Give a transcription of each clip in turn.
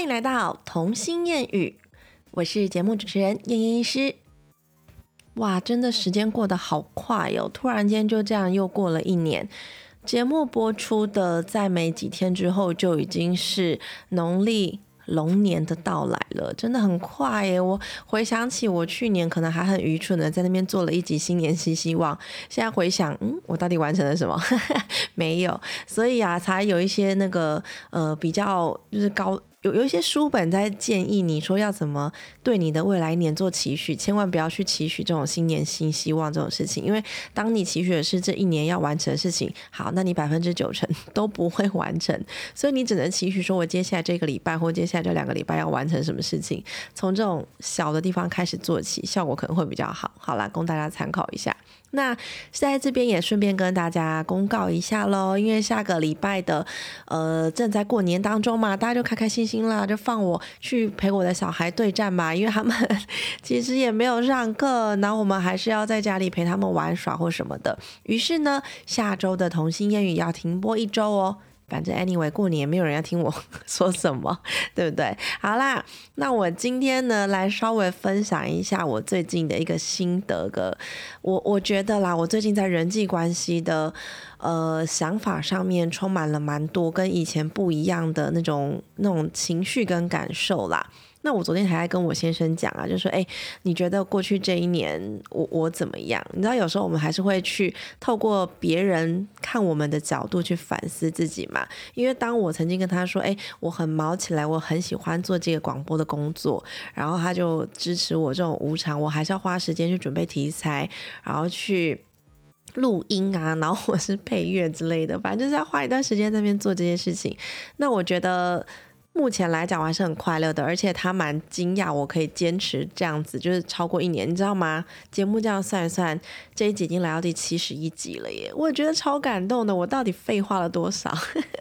欢迎来到童心谚语，我是节目主持人燕燕医师。哇，真的时间过得好快哟！突然间就这样又过了一年。节目播出的在没几天之后，就已经是农历龙年的到来了，真的很快耶！我回想起我去年可能还很愚蠢的在那边做了一集新年新希望，现在回想，嗯，我到底完成了什么？没有，所以啊，才有一些那个呃比较就是高。有有一些书本在建议你说要怎么对你的未来一年做期许，千万不要去期许这种新年新希望这种事情，因为当你期许的是这一年要完成的事情，好，那你百分之九成 都不会完成，所以你只能期许说我接下来这个礼拜或接下来这两个礼拜要完成什么事情，从这种小的地方开始做起，效果可能会比较好。好啦，供大家参考一下。那在这边也顺便跟大家公告一下喽，因为下个礼拜的呃正在过年当中嘛，大家就开开心心啦，就放我去陪我的小孩对战嘛，因为他们其实也没有上课，然后我们还是要在家里陪他们玩耍或什么的。于是呢，下周的童心谚语要停播一周哦。反正 anyway 过年也没有人要听我 说什么，对不对？好啦，那我今天呢来稍微分享一下我最近的一个心得个，我我觉得啦，我最近在人际关系的呃想法上面充满了蛮多跟以前不一样的那种那种情绪跟感受啦。那我昨天还在跟我先生讲啊，就说，哎，你觉得过去这一年我我怎么样？你知道有时候我们还是会去透过别人看我们的角度去反思自己嘛。因为当我曾经跟他说，哎，我很毛起来，我很喜欢做这个广播的工作，然后他就支持我这种无偿，我还是要花时间去准备题材，然后去录音啊，然后或是配乐之类的，反正就是要花一段时间在那边做这些事情。那我觉得。目前来讲我还是很快乐的，而且他蛮惊讶我可以坚持这样子，就是超过一年，你知道吗？节目这样算一算，这一集已经来到第七十一集了耶！我觉得超感动的，我到底废话了多少？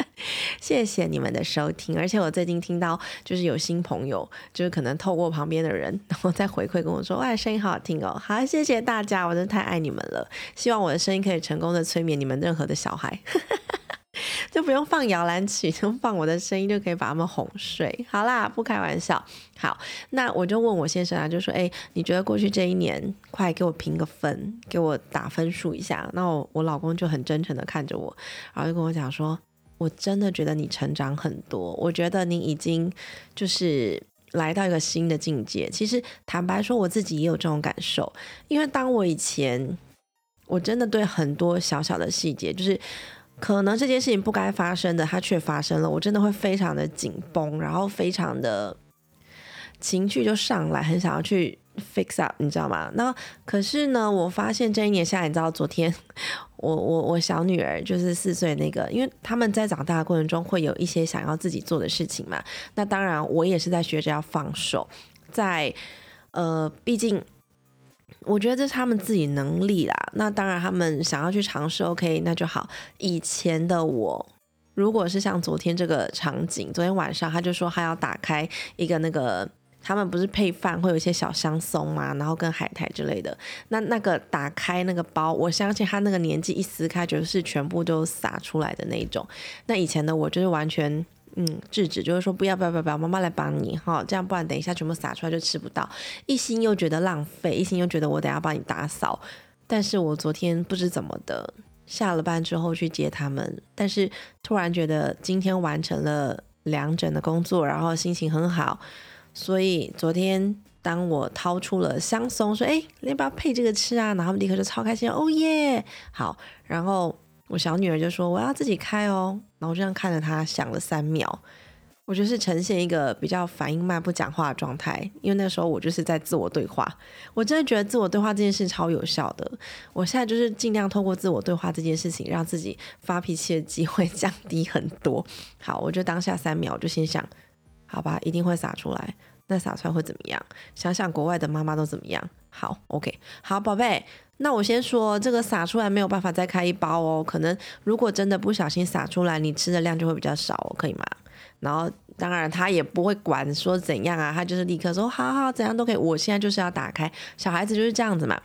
谢谢你们的收听，而且我最近听到就是有新朋友，就是可能透过旁边的人，然后再回馈跟我说，哇，声音好好听哦！好，谢谢大家，我真的太爱你们了，希望我的声音可以成功的催眠你们任何的小孩。就不用放摇篮曲，就放我的声音就可以把他们哄睡。好啦，不开玩笑。好，那我就问我先生啊，就说：“哎，你觉得过去这一年，快给我评个分，给我打分数一下。”那我我老公就很真诚的看着我，然后就跟我讲说：“我真的觉得你成长很多，我觉得你已经就是来到一个新的境界。其实坦白说，我自己也有这种感受，因为当我以前，我真的对很多小小的细节，就是。”可能这件事情不该发生的，它却发生了，我真的会非常的紧绷，然后非常的情绪就上来，很想要去 fix up，你知道吗？那可是呢，我发现这一年下来，你知道，昨天我 我我小女儿就是四岁那个，因为他们在长大的过程中会有一些想要自己做的事情嘛，那当然我也是在学着要放手，在呃，毕竟。我觉得这是他们自己能力啦。那当然，他们想要去尝试，OK，那就好。以前的我，如果是像昨天这个场景，昨天晚上他就说他要打开一个那个，他们不是配饭会有一些小香松嘛，然后跟海苔之类的。那那个打开那个包，我相信他那个年纪一撕开，就是全部都洒出来的那种。那以前的我就是完全。嗯，制止就是说不要不要不要不要，妈妈来帮你哈，这样不然等一下全部撒出来就吃不到。一心又觉得浪费，一心又觉得我等下帮你打扫。但是我昨天不知怎么的，下了班之后去接他们，但是突然觉得今天完成了两整的工作，然后心情很好，所以昨天当我掏出了香松，说哎，要不要配这个吃啊？然后他们立刻就超开心，哦耶，好，然后。我小女儿就说：“我要自己开哦。”然后我这样看着她，想了三秒，我就是呈现一个比较反应慢、不讲话的状态，因为那时候我就是在自我对话。我真的觉得自我对话这件事超有效的。我现在就是尽量透过自我对话这件事情，让自己发脾气的机会 降低很多。好，我就当下三秒，我就心想：好吧，一定会洒出来。那撒出来会怎么样？想想国外的妈妈都怎么样？好，OK，好，宝贝。那我先说，这个撒出来没有办法再开一包哦。可能如果真的不小心撒出来，你吃的量就会比较少，可以吗？然后当然他也不会管说怎样啊，他就是立刻说好好怎样都可以。我现在就是要打开，小孩子就是这样子嘛。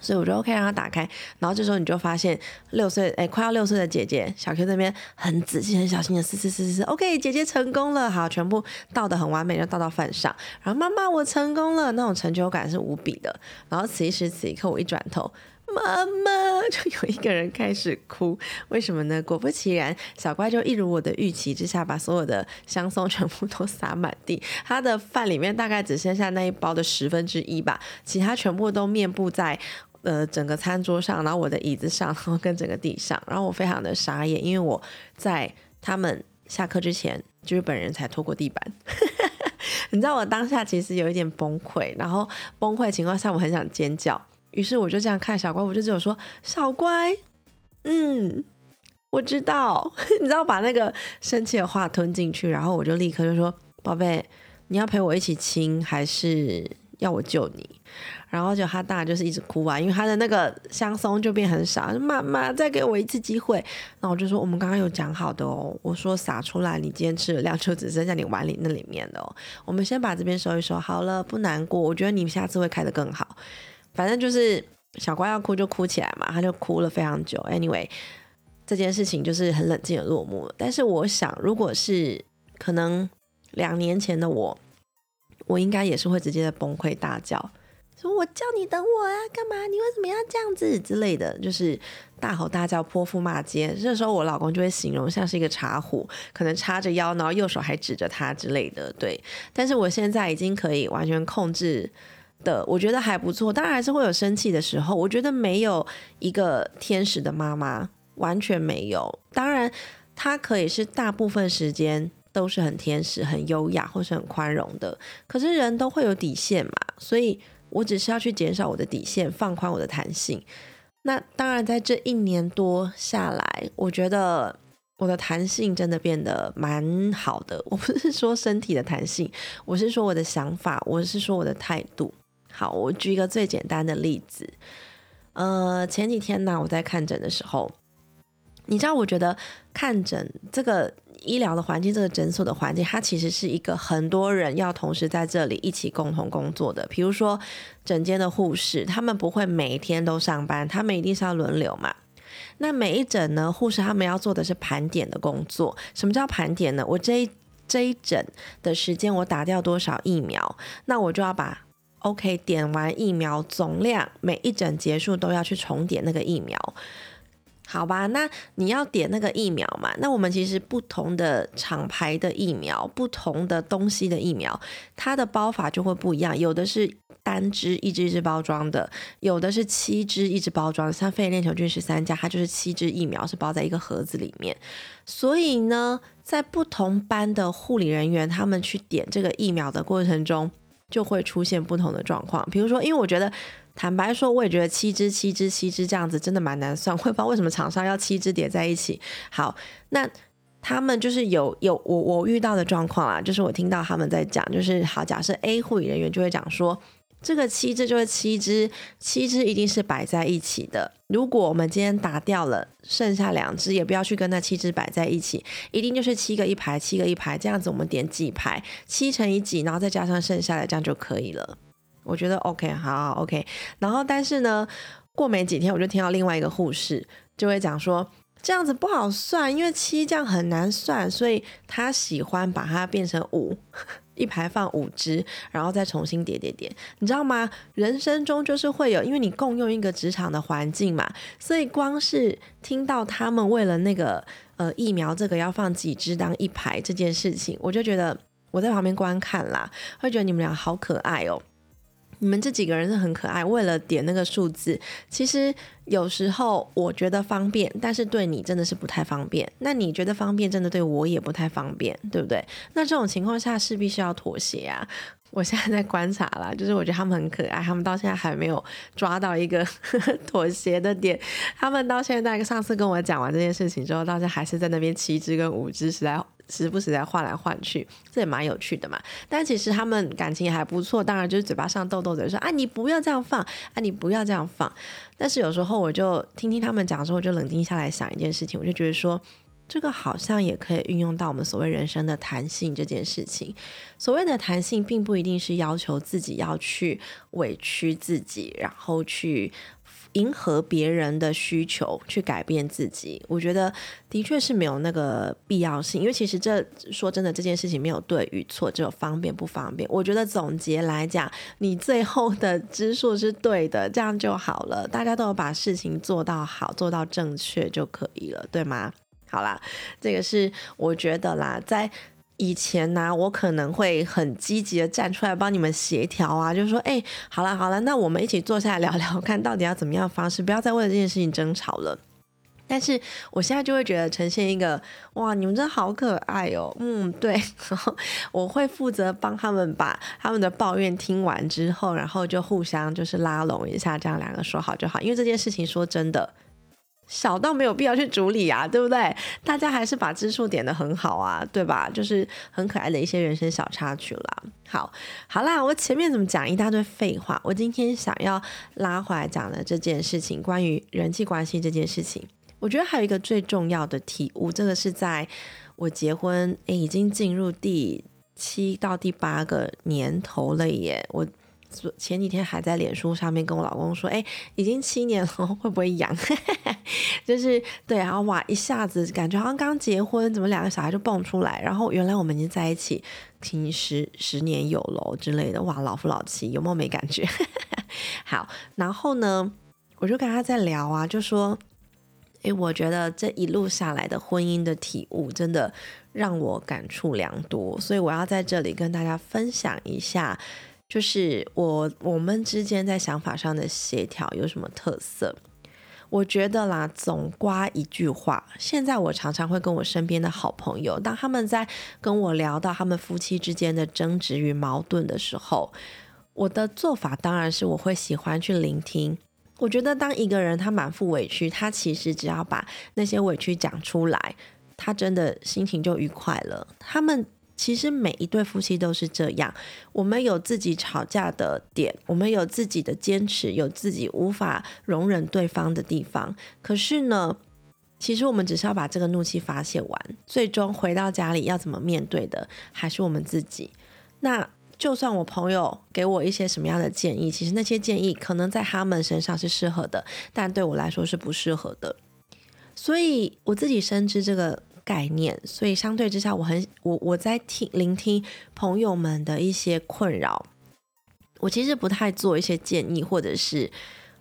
所以我就 OK 让他打开，然后这时候你就发现六岁哎快要六岁的姐姐小 Q 那边很仔细很小心的撕撕撕撕，OK 姐姐成功了，好全部倒的很完美，就倒到饭上，然后妈妈我成功了，那种成就感是无比的。然后此时此刻我一转头，妈妈 就有一个人开始哭，为什么呢？果不其然，小乖就一如我的预期之下，把所有的香松全部都撒满地，他的饭里面大概只剩下那一包的十分之一吧，其他全部都面布在。呃，整个餐桌上，然后我的椅子上，然后跟整个地上，然后我非常的傻眼，因为我在他们下课之前，就是本人才拖过地板。你知道我当下其实有一点崩溃，然后崩溃情况下我很想尖叫，于是我就这样看小乖，我就只有说小乖，嗯，我知道，你知道把那个生气的话吞进去，然后我就立刻就说宝贝，你要陪我一起亲，还是要我救你？然后就他大就是一直哭啊，因为他的那个香松就变很少。妈妈再给我一次机会，那我就说我们刚刚有讲好的哦，我说撒出来，你今天吃的量就只剩下你碗里那里面的哦。我们先把这边收一收，好了，不难过。我觉得你下次会开得更好。反正就是小乖要哭就哭起来嘛，他就哭了非常久。Anyway，这件事情就是很冷静的落幕了。但是我想，如果是可能两年前的我，我应该也是会直接的崩溃大叫。我叫你等我啊，干嘛？你为什么要这样子之类的？就是大吼大叫、泼妇骂街。这时候我老公就会形容像是一个茶壶，可能叉着腰，然后右手还指着他之类的。对，但是我现在已经可以完全控制的，我觉得还不错。当然还是会有生气的时候。我觉得没有一个天使的妈妈，完全没有。当然，她可以是大部分时间都是很天使、很优雅或是很宽容的。可是人都会有底线嘛，所以。我只是要去减少我的底线，放宽我的弹性。那当然，在这一年多下来，我觉得我的弹性真的变得蛮好的。我不是说身体的弹性，我是说我的想法，我是说我的态度。好，我举一个最简单的例子。呃，前几天呢，我在看诊的时候，你知道，我觉得看诊这个。医疗的环境，这个诊所的环境，它其实是一个很多人要同时在这里一起共同工作的。比如说，整间的护士，他们不会每天都上班，他们一定是要轮流嘛。那每一诊呢，护士他们要做的是盘点的工作。什么叫盘点呢？我这一这一诊的时间，我打掉多少疫苗，那我就要把 OK 点完疫苗总量，每一诊结束都要去重点那个疫苗。好吧，那你要点那个疫苗嘛？那我们其实不同的厂牌的疫苗，不同的东西的疫苗，它的包法就会不一样。有的是单支一支一支包装的，有的是七支一支包装。像肺炎链球菌十三价，它就是七支疫苗是包在一个盒子里面。所以呢，在不同班的护理人员，他们去点这个疫苗的过程中，就会出现不同的状况。比如说，因为我觉得。坦白说，我也觉得七支、七支、七支这样子真的蛮难算，我也不知道为什么厂商要七支叠在一起。好，那他们就是有有我我遇到的状况啦，就是我听到他们在讲，就是好，假设 A 护理人员就会讲说，这个七支就是七支，七支一定是摆在一起的。如果我们今天打掉了，剩下两只也不要去跟那七支摆在一起，一定就是七个一排，七个一排这样子，我们点几排，七乘以几，然后再加上剩下的，这样就可以了。我觉得 OK，好，OK。然后，但是呢，过没几天，我就听到另外一个护士就会讲说，这样子不好算，因为七这样很难算，所以他喜欢把它变成五，一排放五只，然后再重新叠叠叠。你知道吗？人生中就是会有，因为你共用一个职场的环境嘛，所以光是听到他们为了那个呃疫苗这个要放几只当一排这件事情，我就觉得我在旁边观看啦，会觉得你们俩好可爱哦。你们这几个人是很可爱，为了点那个数字，其实有时候我觉得方便，但是对你真的是不太方便。那你觉得方便，真的对我也不太方便，对不对？那这种情况下势必是要妥协啊。我现在在观察啦，就是我觉得他们很可爱，他们到现在还没有抓到一个 妥协的点。他们到现在，上次跟我讲完这件事情之后，到现在还是在那边七只跟五只，实在时不时在换来换去，这也蛮有趣的嘛。但其实他们感情也还不错，当然就是嘴巴上逗逗嘴说啊，你不要这样放，啊，你不要这样放。但是有时候我就听听他们讲之后，就冷静下来想一件事情，我就觉得说。这个好像也可以运用到我们所谓人生的弹性这件事情。所谓的弹性，并不一定是要求自己要去委屈自己，然后去迎合别人的需求去改变自己，我觉得的确是没有那个必要性。因为其实这说真的，这件事情没有对与错，只有方便不方便。我觉得总结来讲，你最后的支数是对的，这样就好了。大家都有把事情做到好，做到正确就可以了，对吗？好啦，这个是我觉得啦，在。以前呢，我可能会很积极的站出来帮你们协调啊，就是说，哎，好了好了，那我们一起坐下来聊聊，看到底要怎么样方式，不要再为了这件事情争吵了。但是我现在就会觉得呈现一个，哇，你们真的好可爱哦，嗯，对，我会负责帮他们把他们的抱怨听完之后，然后就互相就是拉拢一下，这样两个说好就好，因为这件事情说真的。小到没有必要去处理啊，对不对？大家还是把支数点的很好啊，对吧？就是很可爱的一些人生小插曲啦。好，好啦，我前面怎么讲一大堆废话？我今天想要拉回来讲的这件事情，关于人际关系这件事情，我觉得还有一个最重要的体悟，这个是在我结婚诶，已经进入第七到第八个年头了耶，我。前几天还在脸书上面跟我老公说，哎，已经七年了，会不会痒？就是对，然后哇，一下子感觉好像刚结婚，怎么两个小孩就蹦出来？然后原来我们已经在一起，听十十年有了之类的，哇，老夫老妻，有没有没感觉？好，然后呢，我就跟他在聊啊，就说，哎，我觉得这一路下来的婚姻的体悟，真的让我感触良多，所以我要在这里跟大家分享一下。就是我我们之间在想法上的协调有什么特色？我觉得啦，总刮一句话，现在我常常会跟我身边的好朋友，当他们在跟我聊到他们夫妻之间的争执与矛盾的时候，我的做法当然是我会喜欢去聆听。我觉得当一个人他满腹委屈，他其实只要把那些委屈讲出来，他真的心情就愉快了。他们。其实每一对夫妻都是这样，我们有自己吵架的点，我们有自己的坚持，有自己无法容忍对方的地方。可是呢，其实我们只是要把这个怒气发泄完，最终回到家里要怎么面对的，还是我们自己。那就算我朋友给我一些什么样的建议，其实那些建议可能在他们身上是适合的，但对我来说是不适合的。所以我自己深知这个。概念，所以相对之下，我很我我在听聆听朋友们的一些困扰，我其实不太做一些建议，或者是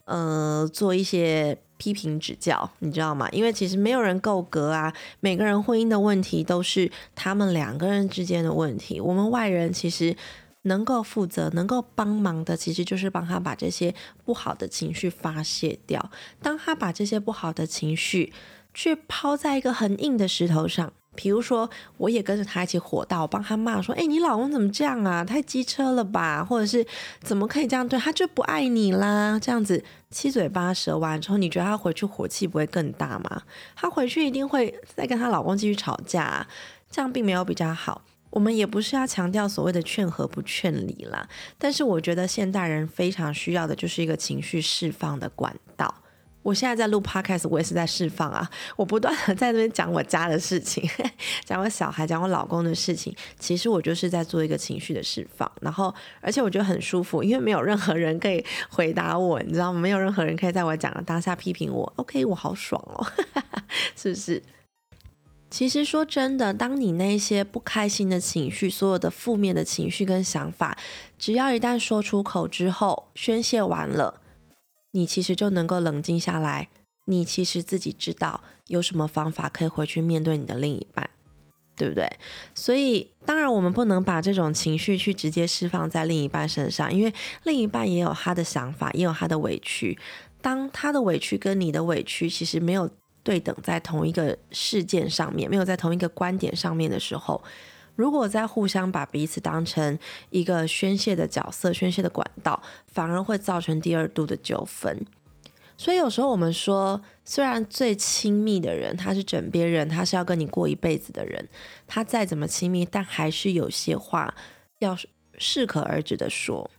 呃做一些批评指教，你知道吗？因为其实没有人够格啊，每个人婚姻的问题都是他们两个人之间的问题，我们外人其实能够负责、能够帮忙的，其实就是帮他把这些不好的情绪发泄掉。当他把这些不好的情绪。去抛在一个很硬的石头上，比如说，我也跟着他一起火到，帮他骂说：“哎，你老公怎么这样啊？太机车了吧？或者是怎么可以这样对他？就不爱你啦？这样子七嘴八舌完之后，你觉得他回去火气不会更大吗？他回去一定会再跟他老公继续吵架，这样并没有比较好。我们也不是要强调所谓的劝和不劝离啦，但是我觉得现代人非常需要的就是一个情绪释放的管道。”我现在在录 podcast，我也是在释放啊！我不断的在这边讲我家的事情，讲我小孩，讲我老公的事情。其实我就是在做一个情绪的释放，然后而且我觉得很舒服，因为没有任何人可以回答我，你知道吗？没有任何人可以在我讲的当下批评我。OK，我好爽哦，是不是？其实说真的，当你那些不开心的情绪，所有的负面的情绪跟想法，只要一旦说出口之后，宣泄完了。你其实就能够冷静下来，你其实自己知道有什么方法可以回去面对你的另一半，对不对？所以当然我们不能把这种情绪去直接释放在另一半身上，因为另一半也有他的想法，也有他的委屈。当他的委屈跟你的委屈其实没有对等在同一个事件上面，没有在同一个观点上面的时候。如果在互相把彼此当成一个宣泄的角色、宣泄的管道，反而会造成第二度的纠纷。所以有时候我们说，虽然最亲密的人他是枕边人，他是要跟你过一辈子的人，他再怎么亲密，但还是有些话要适可而止的说。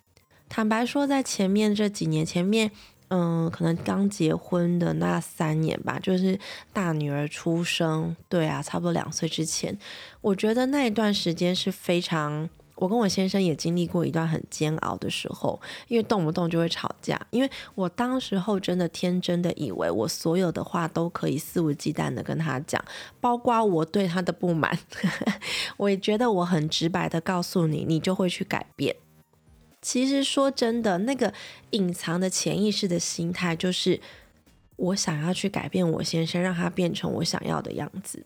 坦白说，在前面这几年前面。嗯，可能刚结婚的那三年吧，就是大女儿出生，对啊，差不多两岁之前，我觉得那一段时间是非常我跟我先生也经历过一段很煎熬的时候，因为动不动就会吵架。因为我当时候真的天真的以为我所有的话都可以肆无忌惮的跟他讲，包括我对他的不满，我也觉得我很直白的告诉你，你就会去改变。其实说真的，那个隐藏的潜意识的心态就是我想要去改变我先生，让他变成我想要的样子。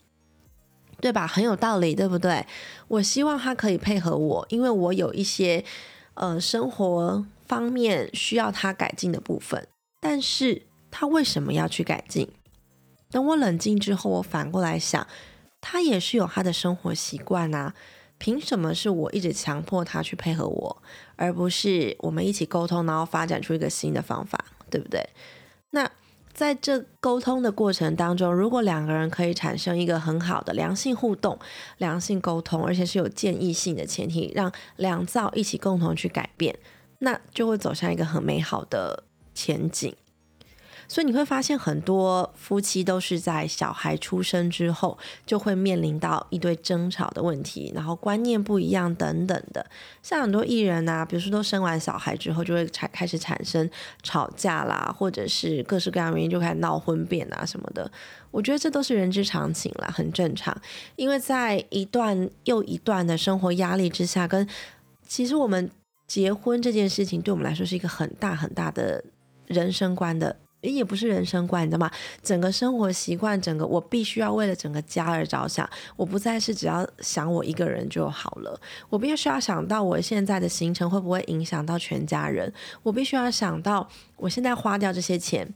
对吧？很有道理，对不对？我希望他可以配合我，因为我有一些呃生活方面需要他改进的部分。但是他为什么要去改进？等我冷静之后，我反过来想，他也是有他的生活习惯啊。凭什么是我一直强迫他去配合我，而不是我们一起沟通，然后发展出一个新的方法，对不对？那。在这沟通的过程当中，如果两个人可以产生一个很好的良性互动、良性沟通，而且是有建议性的前提，让两造一起共同去改变，那就会走向一个很美好的前景。所以你会发现，很多夫妻都是在小孩出生之后，就会面临到一堆争吵的问题，然后观念不一样等等的。像很多艺人啊，比如说都生完小孩之后，就会产开始产生吵架啦，或者是各式各样原因就开始闹婚变啊什么的。我觉得这都是人之常情啦，很正常。因为在一段又一段的生活压力之下，跟其实我们结婚这件事情，对我们来说是一个很大很大的人生观的。也不是人生观，你知道吗？整个生活习惯，整个我必须要为了整个家而着想，我不再是只要想我一个人就好了。我必须要想到我现在的行程会不会影响到全家人，我必须要想到我现在花掉这些钱，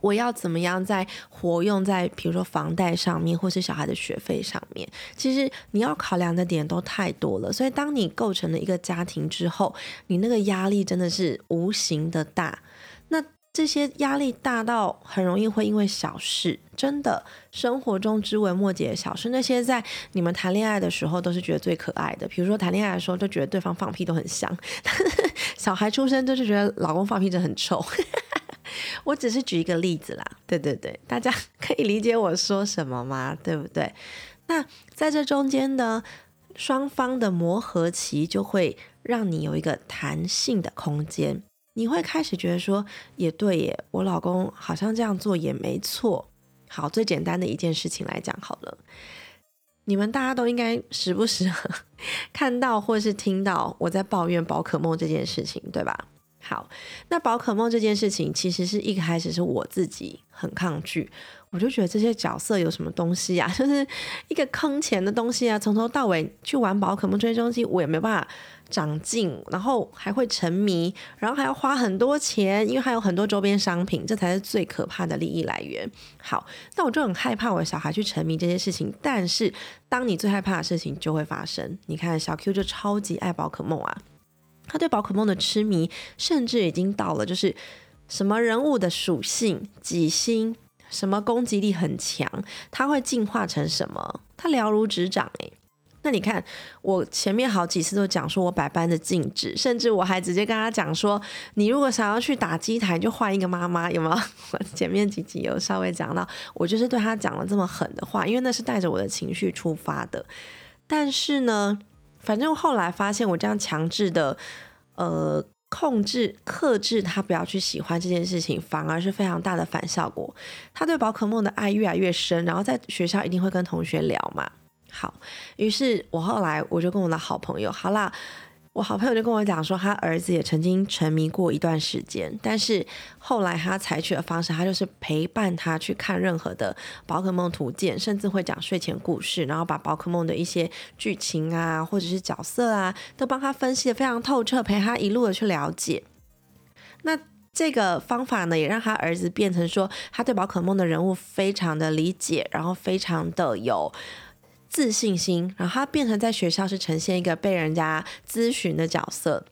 我要怎么样在活用在比如说房贷上面，或是小孩的学费上面。其实你要考量的点都太多了，所以当你构成了一个家庭之后，你那个压力真的是无形的大。那这些压力大到很容易会因为小事，真的生活中枝微末节的小事，那些在你们谈恋爱的时候都是觉得最可爱的，比如说谈恋爱的时候就觉得对方放屁都很香，小孩出生就是觉得老公放屁就很臭。我只是举一个例子啦，对对对，大家可以理解我说什么吗？对不对？那在这中间呢，双方的磨合期就会让你有一个弹性的空间。你会开始觉得说，也对耶，我老公好像这样做也没错。好，最简单的一件事情来讲好了，你们大家都应该时不时 看到或是听到我在抱怨宝可梦这件事情，对吧？好，那宝可梦这件事情其实是一开始是我自己很抗拒，我就觉得这些角色有什么东西啊，就是一个坑钱的东西啊，从头到尾去玩宝可梦追踪机，我也没办法。长进，然后还会沉迷，然后还要花很多钱，因为还有很多周边商品，这才是最可怕的利益来源。好，那我就很害怕我的小孩去沉迷这些事情。但是，当你最害怕的事情就会发生。你看，小 Q 就超级爱宝可梦啊，他对宝可梦的痴迷，甚至已经到了就是什么人物的属性几星，什么攻击力很强，他会进化成什么，他了如指掌诶。那你看，我前面好几次都讲说我百般的禁止，甚至我还直接跟他讲说，你如果想要去打机台，就换一个妈妈，有吗？我前面几集有稍微讲到，我就是对他讲了这么狠的话，因为那是带着我的情绪出发的。但是呢，反正后来发现我这样强制的，呃，控制、克制他不要去喜欢这件事情，反而是非常大的反效果。他对宝可梦的爱越来越深，然后在学校一定会跟同学聊嘛。好，于是我后来我就跟我的好朋友，好啦，我好朋友就跟我讲说，他儿子也曾经沉迷过一段时间，但是后来他采取的方式，他就是陪伴他去看任何的宝可梦图鉴，甚至会讲睡前故事，然后把宝可梦的一些剧情啊，或者是角色啊，都帮他分析的非常透彻，陪他一路的去了解。那这个方法呢，也让他儿子变成说，他对宝可梦的人物非常的理解，然后非常的有。自信心，然后他变成在学校是呈现一个被人家咨询的角色。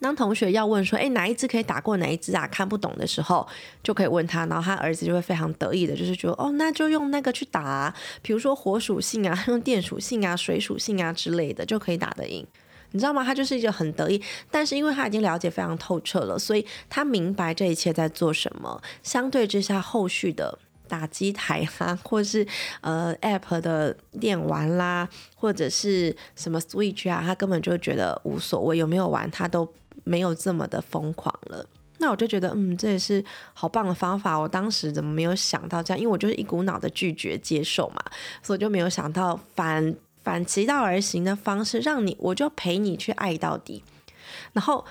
当同学要问说：“哎，哪一只可以打过哪一只啊？”看不懂的时候，就可以问他，然后他儿子就会非常得意的，就是觉得哦，那就用那个去打，比如说火属性啊，用电属性啊，水属性啊之类的，就可以打得赢。你知道吗？他就是一个很得意，但是因为他已经了解非常透彻了，所以他明白这一切在做什么。相对之下，后续的。打机台啦，或是呃 App 的电玩啦，或者是什么 Switch 啊，他根本就觉得无所谓，有没有玩他都没有这么的疯狂了。那我就觉得，嗯，这也是好棒的方法。我当时怎么没有想到这样？因为我就是一股脑的拒绝接受嘛，所以就没有想到反反其道而行的方式，让你我就陪你去爱到底。然后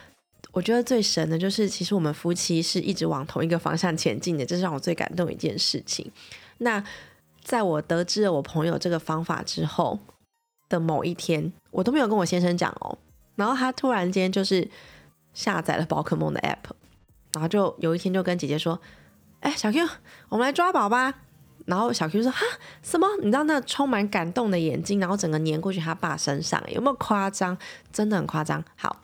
我觉得最神的就是，其实我们夫妻是一直往同一个方向前进的，这是让我最感动的一件事情。那在我得知了我朋友这个方法之后的某一天，我都没有跟我先生讲哦，然后他突然间就是下载了宝可梦的 app。然后就有一天就跟姐姐说：“哎，小 Q，我们来抓宝吧。”然后小 Q 说：“哈，什么？你知道那充满感动的眼睛，然后整个粘过去他爸身上，有没有夸张？真的很夸张。好，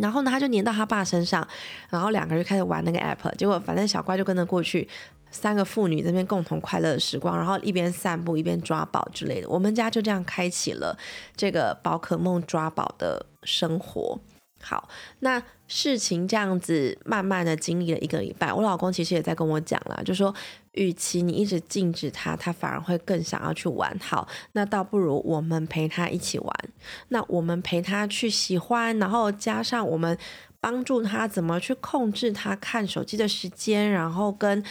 然后呢，他就粘到他爸身上，然后两个人就开始玩那个 app。结果反正小怪就跟着过去，三个妇女这边共同快乐的时光，然后一边散步一边抓宝之类的。我们家就这样开启了这个宝可梦抓宝的生活。”好，那事情这样子慢慢的经历了一个礼拜，我老公其实也在跟我讲了，就说，与其你一直禁止他，他反而会更想要去玩。好，那倒不如我们陪他一起玩，那我们陪他去喜欢，然后加上我们帮助他怎么去控制他看手机的时间，然后跟。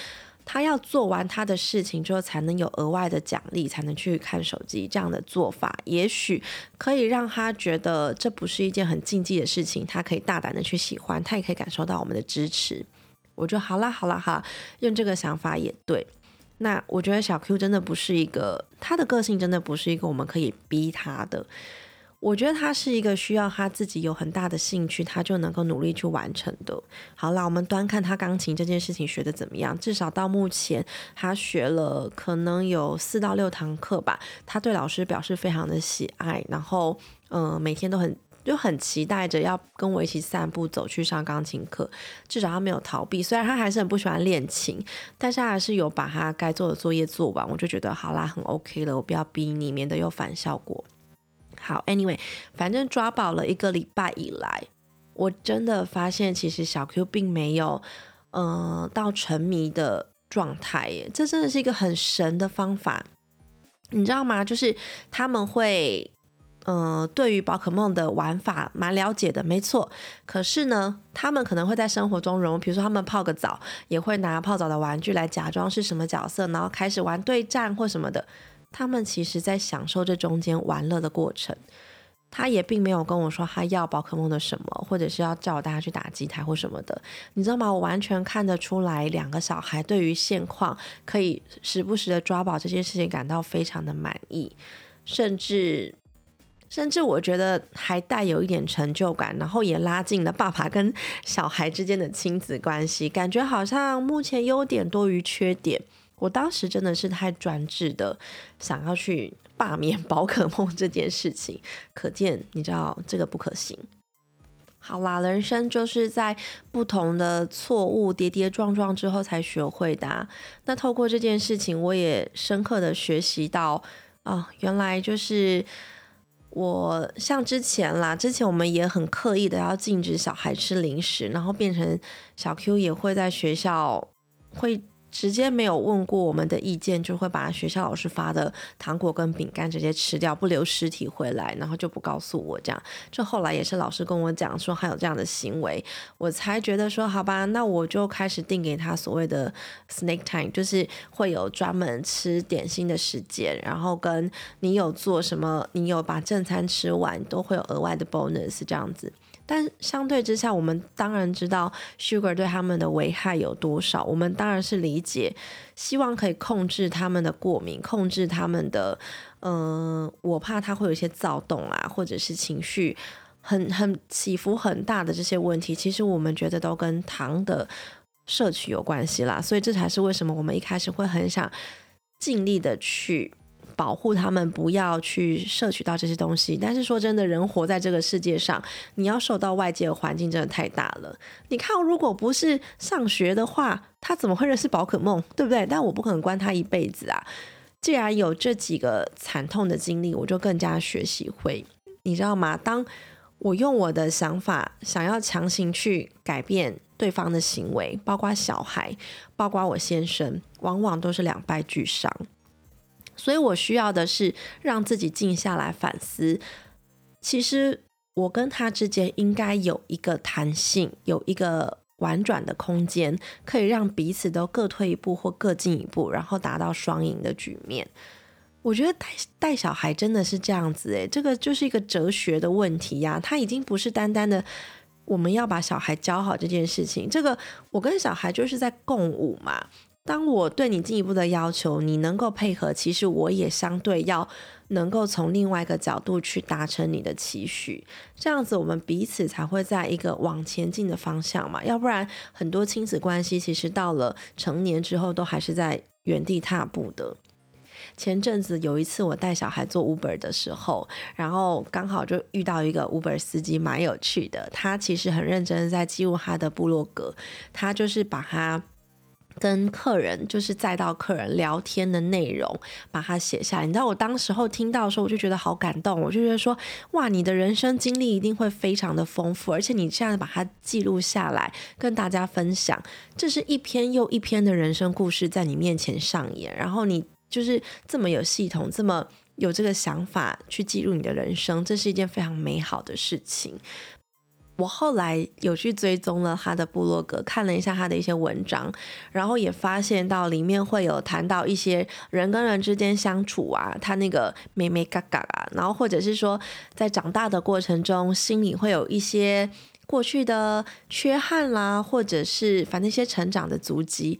他要做完他的事情之后，才能有额外的奖励，才能去看手机。这样的做法，也许可以让他觉得这不是一件很禁忌的事情，他可以大胆的去喜欢，他也可以感受到我们的支持。我就好啦，好啦，哈，用这个想法也对。那我觉得小 Q 真的不是一个，他的个性真的不是一个我们可以逼他的。我觉得他是一个需要他自己有很大的兴趣，他就能够努力去完成的。好啦，我们端看他钢琴这件事情学的怎么样。至少到目前，他学了可能有四到六堂课吧。他对老师表示非常的喜爱，然后嗯，每天都很就很期待着要跟我一起散步走去上钢琴课。至少他没有逃避，虽然他还是很不喜欢练琴，但是他还是有把他该做的作业做完。我就觉得好啦，很 OK 了，我不要逼你，免得有反效果。好，Anyway，反正抓宝了一个礼拜以来，我真的发现其实小 Q 并没有，嗯，到沉迷的状态耶。这真的是一个很神的方法，你知道吗？就是他们会，嗯，对于宝可梦的玩法蛮了解的，没错。可是呢，他们可能会在生活中融入，比如说他们泡个澡，也会拿泡澡的玩具来假装是什么角色，然后开始玩对战或什么的。他们其实在享受这中间玩乐的过程，他也并没有跟我说他要宝可梦的什么，或者是要叫大家去打机台或什么的，你知道吗？我完全看得出来，两个小孩对于现况可以时不时的抓宝这件事情感到非常的满意，甚至甚至我觉得还带有一点成就感，然后也拉近了爸爸跟小孩之间的亲子关系，感觉好像目前优点多于缺点。我当时真的是太专制的，想要去罢免 宝可梦这件事情，可见你知道这个不可行。好啦，人生就是在不同的错误跌跌撞撞之后才学会的。那透过这件事情，我也深刻的学习到啊，原来就是我像之前啦，之前我们也很刻意的要禁止小孩吃零食，然后变成小 Q 也会在学校会。直接没有问过我们的意见，就会把学校老师发的糖果跟饼干直接吃掉，不留尸体回来，然后就不告诉我这样。这后来也是老师跟我讲说还有这样的行为，我才觉得说好吧，那我就开始定给他所谓的 snake time，就是会有专门吃点心的时间，然后跟你有做什么，你有把正餐吃完，都会有额外的 bonus 这样子。但相对之下，我们当然知道 sugar 对他们的危害有多少。我们当然是理解，希望可以控制他们的过敏，控制他们的，嗯，我怕他会有一些躁动啊，或者是情绪很很起伏很大的这些问题。其实我们觉得都跟糖的摄取有关系啦，所以这才是为什么我们一开始会很想尽力的去。保护他们不要去摄取到这些东西，但是说真的，人活在这个世界上，你要受到外界的环境真的太大了。你看，如果不是上学的话，他怎么会认识宝可梦，对不对？但我不可能关他一辈子啊。既然有这几个惨痛的经历，我就更加学习会，你知道吗？当我用我的想法想要强行去改变对方的行为，包括小孩，包括我先生，往往都是两败俱伤。所以我需要的是让自己静下来反思，其实我跟他之间应该有一个弹性，有一个婉转的空间，可以让彼此都各退一步或各进一步，然后达到双赢的局面。我觉得带带小孩真的是这样子诶，这个就是一个哲学的问题呀。他已经不是单单的我们要把小孩教好这件事情，这个我跟小孩就是在共舞嘛。当我对你进一步的要求，你能够配合，其实我也相对要能够从另外一个角度去达成你的期许，这样子我们彼此才会在一个往前进的方向嘛。要不然很多亲子关系其实到了成年之后都还是在原地踏步的。前阵子有一次我带小孩做 Uber 的时候，然后刚好就遇到一个 Uber 司机，蛮有趣的。他其实很认真在记录他的部落格，他就是把他跟客人就是再到客人聊天的内容，把它写下来。你知道我当时候听到的时候，我就觉得好感动，我就觉得说，哇，你的人生经历一定会非常的丰富，而且你这样把它记录下来，跟大家分享，这是一篇又一篇的人生故事在你面前上演，然后你。就是这么有系统，这么有这个想法去记录你的人生，这是一件非常美好的事情。我后来有去追踪了他的部落格，看了一下他的一些文章，然后也发现到里面会有谈到一些人跟人之间相处啊，他那个咩咩嘎嘎啊，然后或者是说在长大的过程中，心里会有一些过去的缺憾啦，或者是反正一些成长的足迹。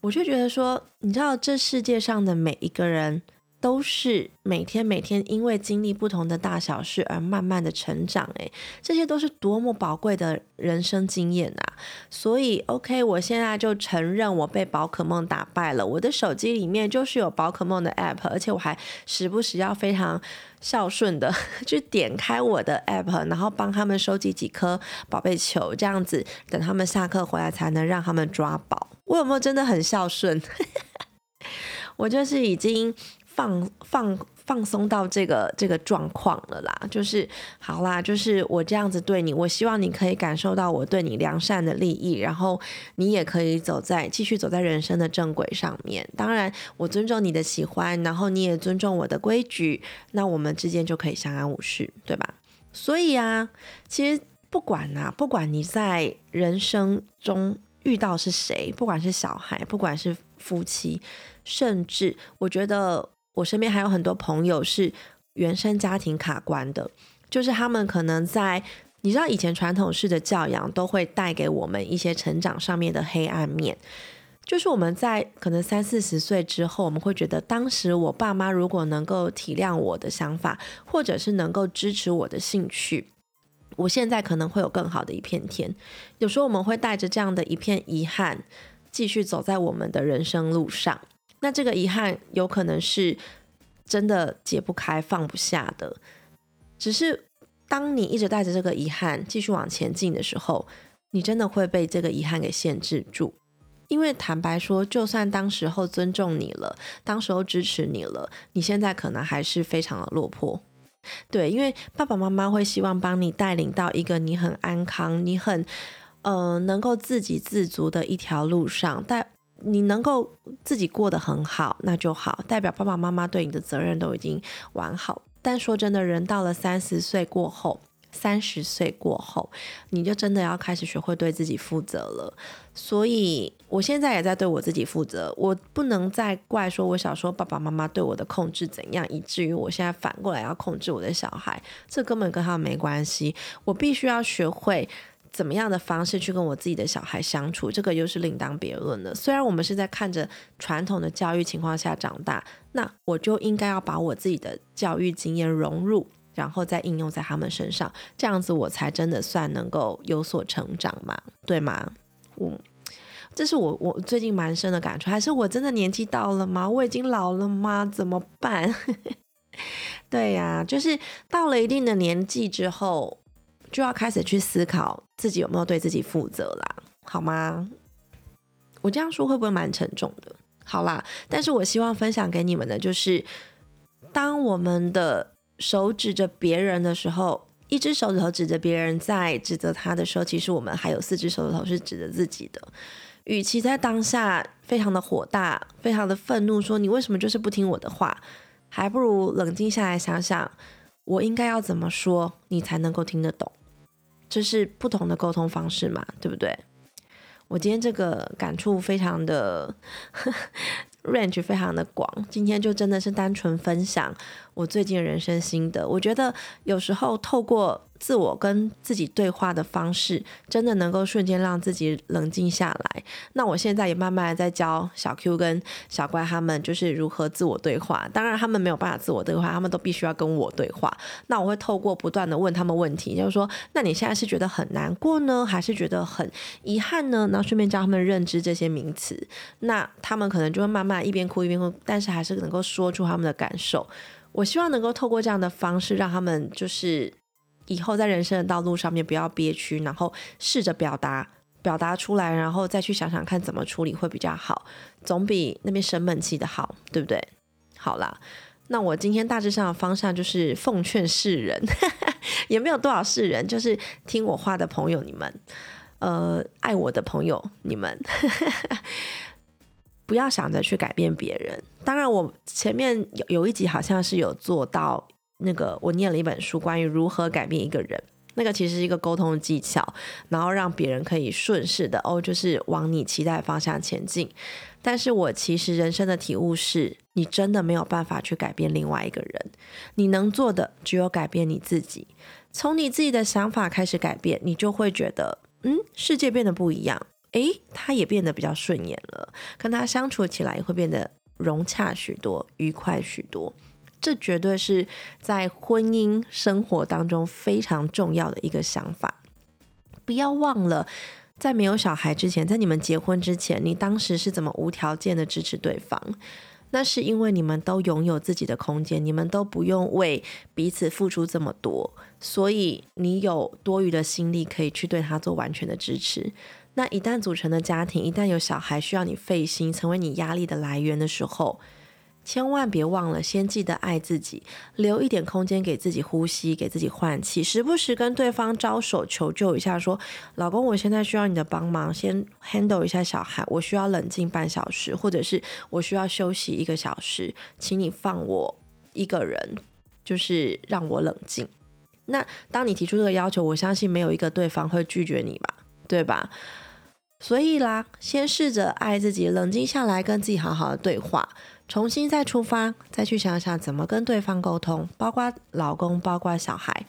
我就觉得说，你知道，这世界上的每一个人都是每天每天因为经历不同的大小事而慢慢的成长，诶，这些都是多么宝贵的人生经验啊！所以，OK，我现在就承认我被宝可梦打败了。我的手机里面就是有宝可梦的 App，而且我还时不时要非常孝顺的 去点开我的 App，然后帮他们收集几颗宝贝球，这样子等他们下课回来才能让他们抓宝。我有没有真的很孝顺？我就是已经放放放松到这个这个状况了啦，就是好啦，就是我这样子对你，我希望你可以感受到我对你良善的利益，然后你也可以走在继续走在人生的正轨上面。当然，我尊重你的喜欢，然后你也尊重我的规矩，那我们之间就可以相安无事，对吧？所以啊，其实不管啊，不管你在人生中。遇到是谁，不管是小孩，不管是夫妻，甚至我觉得我身边还有很多朋友是原生家庭卡关的，就是他们可能在你知道以前传统式的教养都会带给我们一些成长上面的黑暗面，就是我们在可能三四十岁之后，我们会觉得当时我爸妈如果能够体谅我的想法，或者是能够支持我的兴趣。我现在可能会有更好的一片天，有时候我们会带着这样的一片遗憾，继续走在我们的人生路上。那这个遗憾有可能是真的解不开、放不下的。只是当你一直带着这个遗憾继续往前进的时候，你真的会被这个遗憾给限制住。因为坦白说，就算当时候尊重你了，当时候支持你了，你现在可能还是非常的落魄。对，因为爸爸妈妈会希望帮你带领到一个你很安康、你很呃能够自给自足的一条路上，但你能够自己过得很好，那就好，代表爸爸妈妈对你的责任都已经完好。但说真的，人到了三十岁过后。三十岁过后，你就真的要开始学会对自己负责了。所以，我现在也在对我自己负责。我不能再怪说，我小时候爸爸妈妈对我的控制怎样，以至于我现在反过来要控制我的小孩。这根本跟他没关系。我必须要学会怎么样的方式去跟我自己的小孩相处，这个又是另当别论的。虽然我们是在看着传统的教育情况下长大，那我就应该要把我自己的教育经验融入。然后再应用在他们身上，这样子我才真的算能够有所成长嘛，对吗？我这是我我最近蛮深的感触，还是我真的年纪到了吗？我已经老了吗？怎么办？对呀，就是到了一定的年纪之后，就要开始去思考自己有没有对自己负责啦，好吗？我这样说会不会蛮沉重的？好啦，但是我希望分享给你们的就是，当我们的。手指着别人的时候，一只手指头指着别人在指责他的时候，其实我们还有四只手指头是指着自己的。与其在当下非常的火大、非常的愤怒，说你为什么就是不听我的话，还不如冷静下来想想，我应该要怎么说你才能够听得懂。就是不同的沟通方式嘛，对不对？我今天这个感触非常的 range 非常的广，今天就真的是单纯分享我最近的人生心得。我觉得有时候透过。自我跟自己对话的方式，真的能够瞬间让自己冷静下来。那我现在也慢慢在教小 Q 跟小乖他们，就是如何自我对话。当然，他们没有办法自我对话，他们都必须要跟我对话。那我会透过不断的问他们问题，就是说，那你现在是觉得很难过呢，还是觉得很遗憾呢？然后顺便教他们认知这些名词。那他们可能就会慢慢一边哭一边哭，但是还是能够说出他们的感受。我希望能够透过这样的方式，让他们就是。以后在人生的道路上面不要憋屈，然后试着表达，表达出来，然后再去想想看怎么处理会比较好，总比那边生闷气的好，对不对？好啦，那我今天大致上的方向就是奉劝世人，也没有多少世人，就是听我话的朋友你们，呃，爱我的朋友你们，不要想着去改变别人。当然，我前面有有一集好像是有做到。那个我念了一本书，关于如何改变一个人。那个其实是一个沟通的技巧，然后让别人可以顺势的哦，就是往你期待的方向前进。但是我其实人生的体悟是，你真的没有办法去改变另外一个人，你能做的只有改变你自己。从你自己的想法开始改变，你就会觉得，嗯，世界变得不一样。诶，他也变得比较顺眼了，跟他相处起来也会变得融洽许多，愉快许多。这绝对是在婚姻生活当中非常重要的一个想法。不要忘了，在没有小孩之前，在你们结婚之前，你当时是怎么无条件的支持对方？那是因为你们都拥有自己的空间，你们都不用为彼此付出这么多，所以你有多余的心力可以去对他做完全的支持。那一旦组成的家庭，一旦有小孩需要你费心，成为你压力的来源的时候，千万别忘了，先记得爱自己，留一点空间给自己呼吸，给自己换气，时不时跟对方招手求救一下，说：“老公，我现在需要你的帮忙，先 handle 一下小孩，我需要冷静半小时，或者是我需要休息一个小时，请你放我一个人，就是让我冷静。”那当你提出这个要求，我相信没有一个对方会拒绝你吧，对吧？所以啦，先试着爱自己，冷静下来，跟自己好好的对话。重新再出发，再去想想怎么跟对方沟通，包括老公，包括小孩，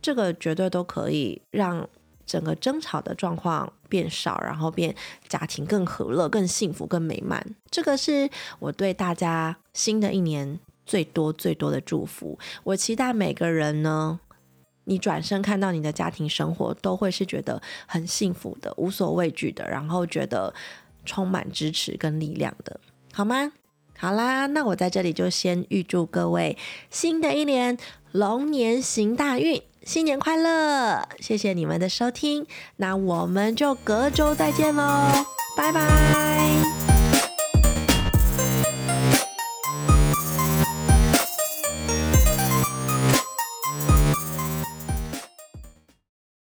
这个绝对都可以让整个争吵的状况变少，然后变家庭更和乐、更幸福、更美满。这个是我对大家新的一年最多最多的祝福。我期待每个人呢，你转身看到你的家庭生活，都会是觉得很幸福的、无所畏惧的，然后觉得充满支持跟力量的，好吗？好啦，那我在这里就先预祝各位新的一年龙年行大运，新年快乐！谢谢你们的收听，那我们就隔周再见喽，拜拜。